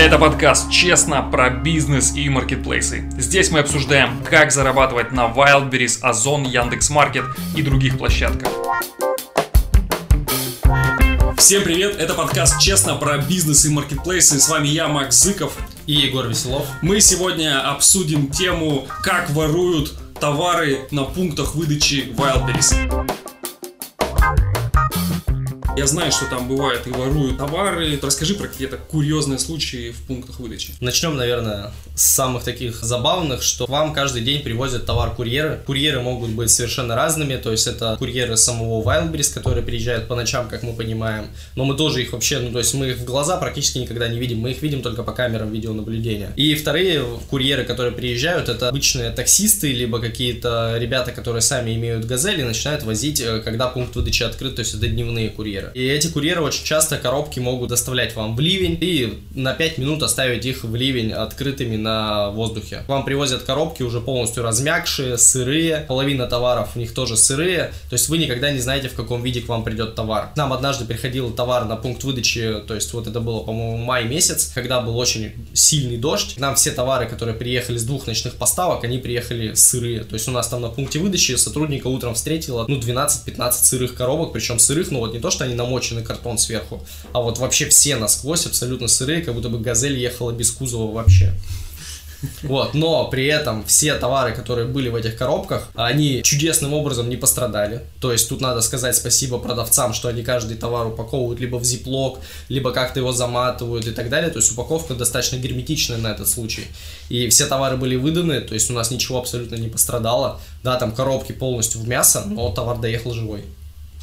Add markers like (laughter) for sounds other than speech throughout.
Это подкаст «Честно» про бизнес и маркетплейсы. Здесь мы обсуждаем, как зарабатывать на Wildberries, Озон, Яндекс.Маркет и других площадках. Всем привет, это подкаст «Честно» про бизнес и маркетплейсы. С вами я, Макс Зыков. И Егор Веселов. Мы сегодня обсудим тему, как воруют товары на пунктах выдачи Wildberries. Я знаю, что там бывает и воруют товары. Расскажи про какие-то курьезные случаи в пунктах выдачи. Начнем, наверное, с самых таких забавных, что вам каждый день привозят товар курьеры. Курьеры могут быть совершенно разными, то есть это курьеры самого Wildberries, которые приезжают по ночам, как мы понимаем. Но мы тоже их вообще, ну то есть мы их в глаза практически никогда не видим, мы их видим только по камерам видеонаблюдения. И вторые курьеры, которые приезжают, это обычные таксисты, либо какие-то ребята, которые сами имеют газели, начинают возить, э, когда пункт выдачи открыт, то есть это дневные курьеры И эти курьеры очень часто коробки могут доставлять вам в ливень и на 5 минут оставить их в ливень открытыми на воздухе. Вам привозят коробки уже полностью размягшие, сырые, половина товаров у них тоже сырые, то есть вы никогда не знаете, в каком виде к вам придет товар. Нам однажды приходил товар на пункт выдачи, то есть вот это было, по-моему, май месяц, когда был очень сильный дождь. К нам все товары, которые приехали с двух ночных поставок, они приехали сырые. То есть у нас там на пункте выдачи сотрудника утром встретила, ну, 12-15 сырых коробок, причем сырых, ну вот не то, что они намоченный картон сверху, а вот вообще все насквозь абсолютно сырые, как будто бы газель ехала без кузова вообще. Вот, но при этом все товары, которые были в этих коробках, они чудесным образом не пострадали. То есть тут надо сказать спасибо продавцам, что они каждый товар упаковывают либо в зиплок, либо как-то его заматывают и так далее. То есть упаковка достаточно герметичная на этот случай. И все товары были выданы, то есть у нас ничего абсолютно не пострадало. Да, там коробки полностью в мясо, но товар доехал живой.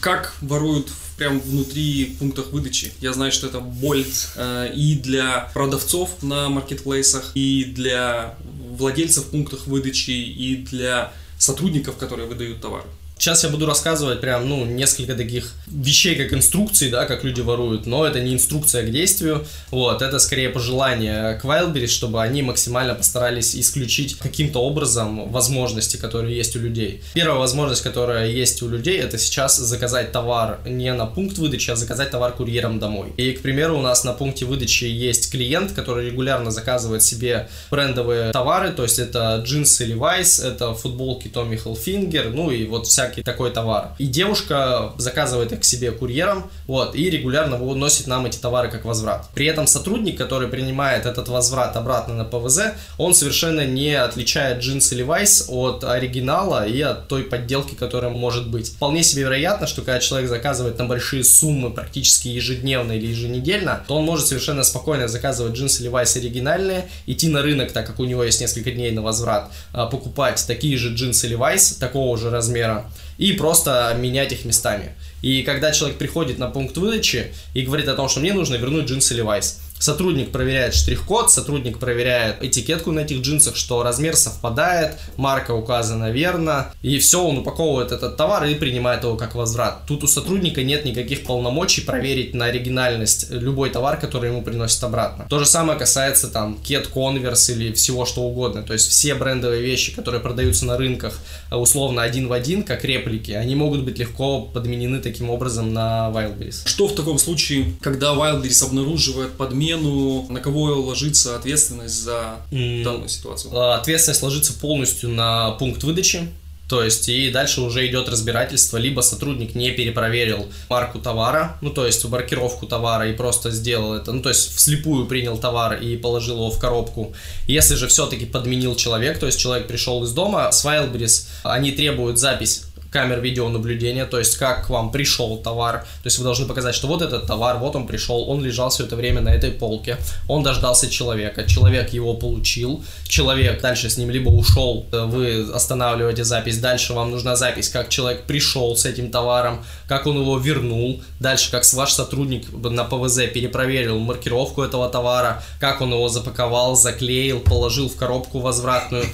Как воруют прям внутри пунктах выдачи. Я знаю, что это боль э, и для продавцов на маркетплейсах, и для владельцев пунктов выдачи, и для сотрудников, которые выдают товары. Сейчас я буду рассказывать прям, ну, несколько таких вещей, как инструкции, да, как люди воруют, но это не инструкция к действию, вот, это скорее пожелание к Wildberries, чтобы они максимально постарались исключить каким-то образом возможности, которые есть у людей. Первая возможность, которая есть у людей, это сейчас заказать товар не на пункт выдачи, а заказать товар курьером домой. И, к примеру, у нас на пункте выдачи есть клиент, который регулярно заказывает себе брендовые товары, то есть это джинсы Levi's, это футболки Tommy Hilfiger, ну и вот вся всякий такой товар. И девушка заказывает их к себе курьером, вот, и регулярно выносит нам эти товары как возврат. При этом сотрудник, который принимает этот возврат обратно на ПВЗ, он совершенно не отличает джинсы Levi's от оригинала и от той подделки, которая может быть. Вполне себе вероятно, что когда человек заказывает на большие суммы практически ежедневно или еженедельно, то он может совершенно спокойно заказывать джинсы Levi's оригинальные, идти на рынок, так как у него есть несколько дней на возврат, а, покупать такие же джинсы Levi's такого же размера, и просто менять их местами. И когда человек приходит на пункт выдачи и говорит о том, что мне нужно вернуть джинсы Levi's, Сотрудник проверяет штрих-код, сотрудник проверяет этикетку на этих джинсах, что размер совпадает, марка указана верно, и все, он упаковывает этот товар и принимает его как возврат. Тут у сотрудника нет никаких полномочий проверить на оригинальность любой товар, который ему приносит обратно. То же самое касается там Ket Converse или всего что угодно, то есть все брендовые вещи, которые продаются на рынках условно один в один, как реплики, они могут быть легко подменены таким образом на Wildberries. Что в таком случае, когда Wildberries обнаруживает подмену замену, на кого ложится ответственность за mm. данную ситуацию? А, ответственность ложится полностью на пункт выдачи. То есть, и дальше уже идет разбирательство, либо сотрудник не перепроверил марку товара, ну, то есть, маркировку товара и просто сделал это, ну, то есть, вслепую принял товар и положил его в коробку. Если же все-таки подменил человек, то есть, человек пришел из дома, с Wildberries, они требуют запись камер видеонаблюдения, то есть как к вам пришел товар, то есть вы должны показать, что вот этот товар, вот он пришел, он лежал все это время на этой полке, он дождался человека, человек его получил, человек дальше с ним либо ушел, э, вы останавливаете запись, дальше вам нужна запись, как человек пришел с этим товаром, как он его вернул, дальше как ваш сотрудник на ПВЗ перепроверил маркировку этого товара, как он его запаковал, заклеил, положил в коробку возвратную,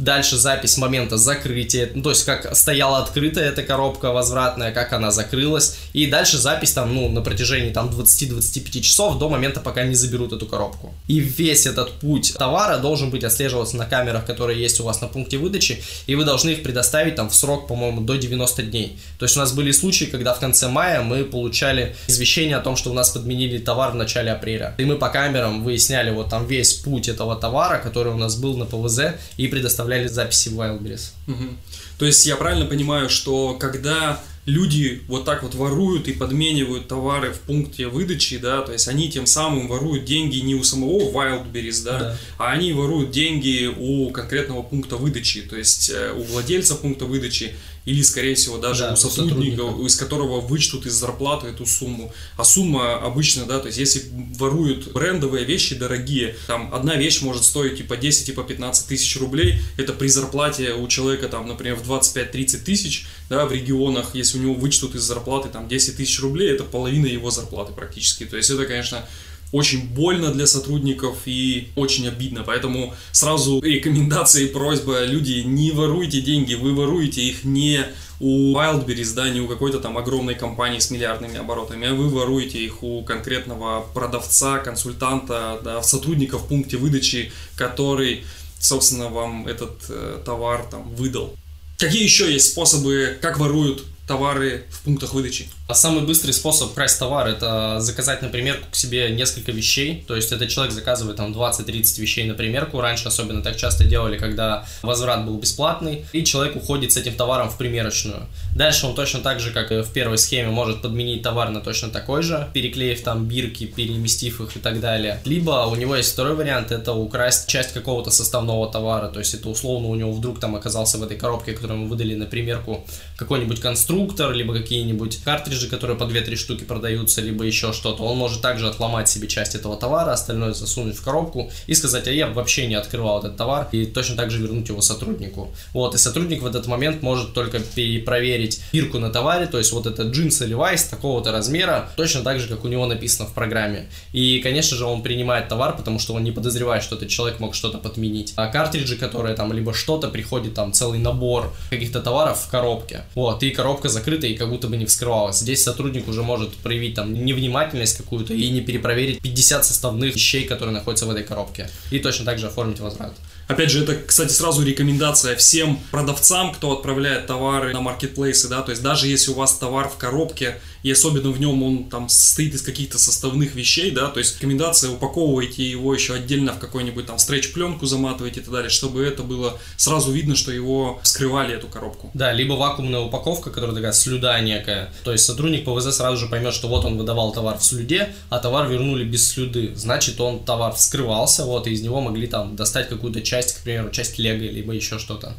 дальше запись момента закрытия, ну, то есть как стояла открытая эта коробка возвратная, как она закрылась, и дальше запись там, ну, на протяжении там 20-25 часов до момента, пока не заберут эту коробку. И весь этот путь товара должен быть отслеживаться на камерах, которые есть у вас на пункте выдачи, и вы должны их предоставить там в срок, по-моему, до 90 дней. То есть у нас были случаи, когда в конце мая мы получали извещение о том, что у нас подменили товар в начале апреля. И мы по камерам выясняли вот там весь путь этого товара, который у нас был на ПВЗ, и предоставляли записи в Wildberries. Угу. То есть я правильно понимаю, что когда люди вот так вот воруют и подменивают товары в пункте выдачи, да, то есть они тем самым воруют деньги не у самого Wildberries, да, да. а они воруют деньги у конкретного пункта выдачи, то есть э, у владельца пункта выдачи или, скорее всего, даже да, у сотрудника, сотрудника. из которого вычтут из зарплаты эту сумму. А сумма обычно, да, то есть если воруют брендовые вещи дорогие, там одна вещь может стоить типа 10, типа 15 тысяч рублей, это при зарплате у человека там, например, в 25-30 тысяч, да, в регионах, если у него вычтут из зарплаты там 10 тысяч рублей, это половина его зарплаты практически. То есть это, конечно, очень больно для сотрудников и очень обидно. Поэтому сразу рекомендация и просьба, люди, не воруйте деньги, вы воруете их не у Wildberries, да, не у какой-то там огромной компании с миллиардными оборотами, а вы воруете их у конкретного продавца, консультанта, да, сотрудника в пункте выдачи, который, собственно, вам этот э, товар там выдал. Какие еще есть способы, как воруют товары в пунктах выдачи? А самый быстрый способ красть товар – это заказать на примерку к себе несколько вещей. То есть, этот человек заказывает там 20-30 вещей на примерку. Раньше особенно так часто делали, когда возврат был бесплатный. И человек уходит с этим товаром в примерочную. Дальше он точно так же, как и в первой схеме, может подменить товар на точно такой же, переклеив там бирки, переместив их и так далее. Либо у него есть второй вариант – это украсть часть какого-то составного товара. То есть, это условно у него вдруг там оказался в этой коробке, которую мы выдали на примерку, какой-нибудь конструктор, либо какие-нибудь картриджи которые по 2-3 штуки продаются, либо еще что-то, он может также отломать себе часть этого товара, остальное засунуть в коробку и сказать, а я вообще не открывал этот товар, и точно так же вернуть его сотруднику. Вот, и сотрудник в этот момент может только перепроверить бирку на товаре, то есть вот это джинс или вайс такого-то размера, точно так же, как у него написано в программе. И, конечно же, он принимает товар, потому что он не подозревает, что этот человек мог что-то подменить. А картриджи, которые там либо что-то, приходит там целый набор каких-то товаров в коробке. Вот, и коробка закрыта и как будто бы не вскрывалась здесь сотрудник уже может проявить там невнимательность какую-то и не перепроверить 50 составных вещей, которые находятся в этой коробке. И точно так же оформить возврат. Опять же, это, кстати, сразу рекомендация всем продавцам, кто отправляет товары на маркетплейсы, да, то есть даже если у вас товар в коробке, и особенно в нем он там состоит из каких-то составных вещей, да, то есть рекомендация упаковывайте его еще отдельно в какой-нибудь там стретч-пленку заматывайте и так далее, чтобы это было сразу видно, что его вскрывали эту коробку. Да, либо вакуумная упаковка, которая такая слюда некая, то есть сотрудник ПВЗ сразу же поймет, что вот он выдавал товар в слюде, а товар вернули без слюды, значит он товар вскрывался, вот, и из него могли там достать какую-то часть, к примеру, часть лего, либо еще что-то.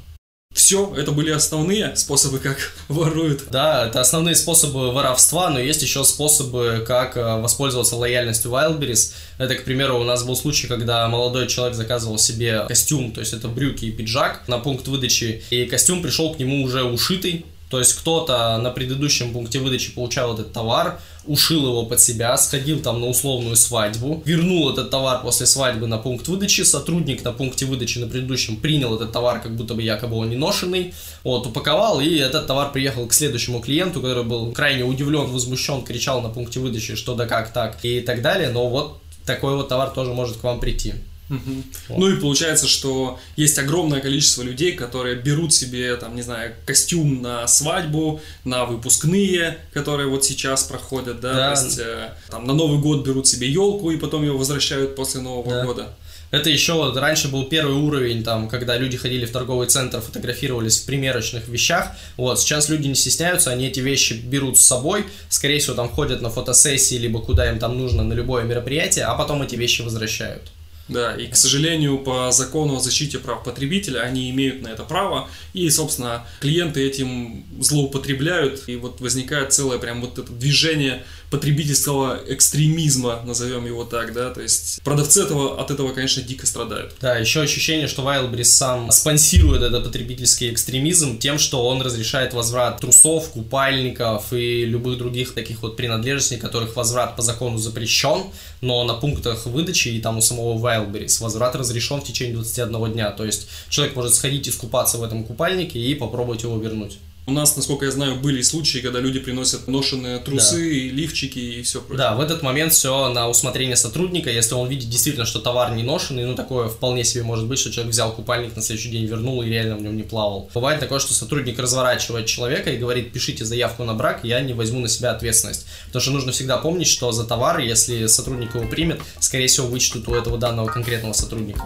Все, это были основные способы, как (laughs) воруют. Да, это основные способы воровства, но есть еще способы, как э, воспользоваться лояльностью Wildberries. Это, к примеру, у нас был случай, когда молодой человек заказывал себе костюм, то есть это брюки и пиджак на пункт выдачи, и костюм пришел к нему уже ушитый, то есть кто-то на предыдущем пункте выдачи получал этот товар, ушил его под себя, сходил там на условную свадьбу, вернул этот товар после свадьбы на пункт выдачи, сотрудник на пункте выдачи на предыдущем принял этот товар, как будто бы якобы он не ношенный, вот, упаковал, и этот товар приехал к следующему клиенту, который был крайне удивлен, возмущен, кричал на пункте выдачи, что да как так, и так далее, но вот такой вот товар тоже может к вам прийти. Угу. Вот. Ну и получается, что есть огромное количество людей, которые берут себе, там, не знаю, костюм на свадьбу, на выпускные, которые вот сейчас проходят, да, да. то есть э, там на Новый год берут себе елку и потом ее возвращают после Нового да. года. Это еще вот раньше был первый уровень, там, когда люди ходили в торговый центр, фотографировались в примерочных вещах. Вот, сейчас люди не стесняются, они эти вещи берут с собой, скорее всего, там ходят на фотосессии, либо куда им там нужно, на любое мероприятие, а потом эти вещи возвращают. Да, и, к сожалению, по закону о защите прав потребителя они имеют на это право, и, собственно, клиенты этим злоупотребляют, и вот возникает целое прям вот это движение потребительского экстремизма, назовем его так, да, то есть продавцы этого, от этого, конечно, дико страдают. Да, еще ощущение, что Wildberries сам спонсирует этот потребительский экстремизм тем, что он разрешает возврат трусов, купальников и любых других таких вот принадлежностей, которых возврат по закону запрещен, но на пунктах выдачи и там у самого Wildberries. Возврат разрешен в течение 21 дня. То есть человек может сходить искупаться в этом купальнике и попробовать его вернуть. У нас, насколько я знаю, были случаи, когда люди приносят ношенные трусы, да. лифчики и все прочее. Да, в этот момент все на усмотрение сотрудника. Если он видит действительно, что товар не ношенный, ну такое вполне себе может быть, что человек взял купальник на следующий день, вернул и реально в нем не плавал. Бывает такое, что сотрудник разворачивает человека и говорит, пишите заявку на брак, я не возьму на себя ответственность. Потому что нужно всегда помнить, что за товар, если сотрудник его примет, скорее всего вычтут у этого данного конкретного сотрудника.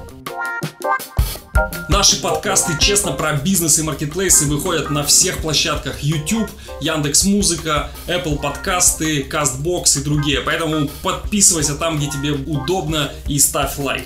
Наши подкасты «Честно» про бизнес и маркетплейсы выходят на всех площадках YouTube, Яндекс Музыка, Apple подкасты, CastBox и другие. Поэтому подписывайся там, где тебе удобно и ставь лайк.